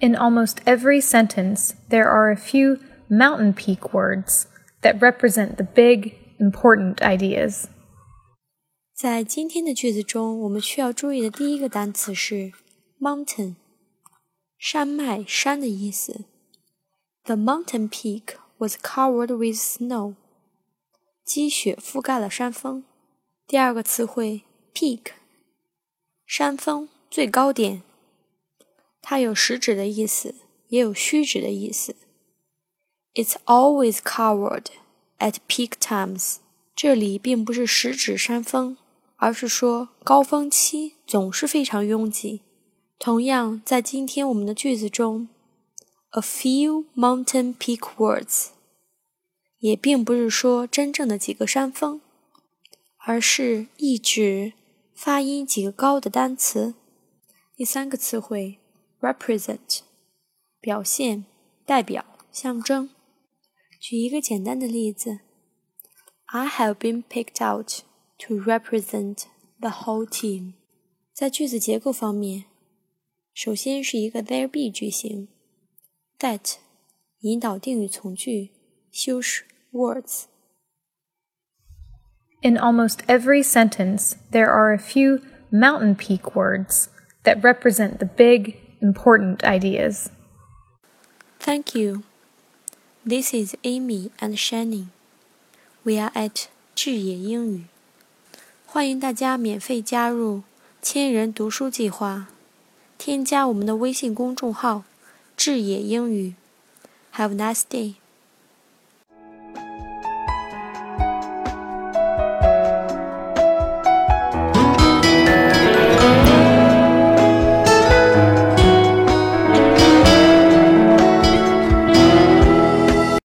In almost every sentence, there are a few mountain peak words that represent the big, important ideas. 在今天的句子中，我们需要注意的第一个单词是 mountain，山脉、山的意思。The mountain peak was covered with snow。积雪覆盖了山峰。第二个词汇 peak，山峰、最高点。 它有实指的意思，也有虚指的意思。It's always covered at peak times。这里并不是实指山峰，而是说高峰期总是非常拥挤。同样，在今天我们的句子中，a few mountain peak words 也并不是说真正的几个山峰，而是一指发音几个高的单词。第三个词汇。represent 表现、代表、象征。举一个简单的例子：I have been picked out to represent the whole team。在句子结构方面，首先是一个 there be 句型，that 引导定语从句，修饰 words。In almost every sentence, there are a few mountain peak words that represent the big, important ideas. Thank you. This is Amy and Shannon. We are at 智也英语。欢迎大家免费加入千人读书计划，添加我们的微信公众号“智也英语”。Have a nice day.